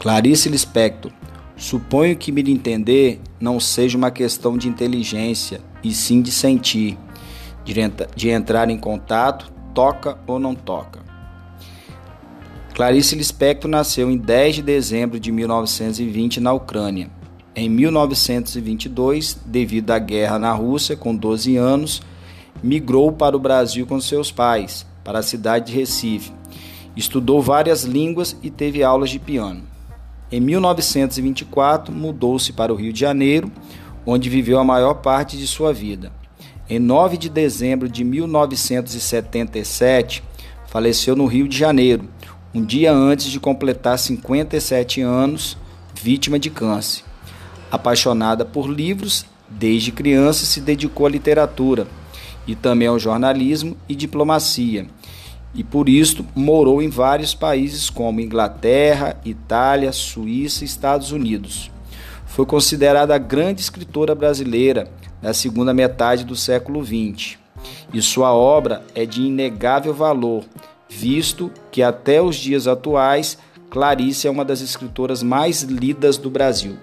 Clarice Lispector, suponho que me entender não seja uma questão de inteligência, e sim de sentir, de entrar em contato, toca ou não toca. Clarice Lispector nasceu em 10 de dezembro de 1920 na Ucrânia. Em 1922, devido à guerra na Rússia, com 12 anos, migrou para o Brasil com seus pais, para a cidade de Recife. Estudou várias línguas e teve aulas de piano. Em 1924, mudou-se para o Rio de Janeiro, onde viveu a maior parte de sua vida. Em 9 de dezembro de 1977, faleceu no Rio de Janeiro, um dia antes de completar 57 anos, vítima de câncer. Apaixonada por livros, desde criança se dedicou à literatura e também ao jornalismo e diplomacia e por isso morou em vários países como Inglaterra, Itália, Suíça e Estados Unidos. Foi considerada a grande escritora brasileira da segunda metade do século XX, e sua obra é de inegável valor, visto que até os dias atuais Clarice é uma das escritoras mais lidas do Brasil.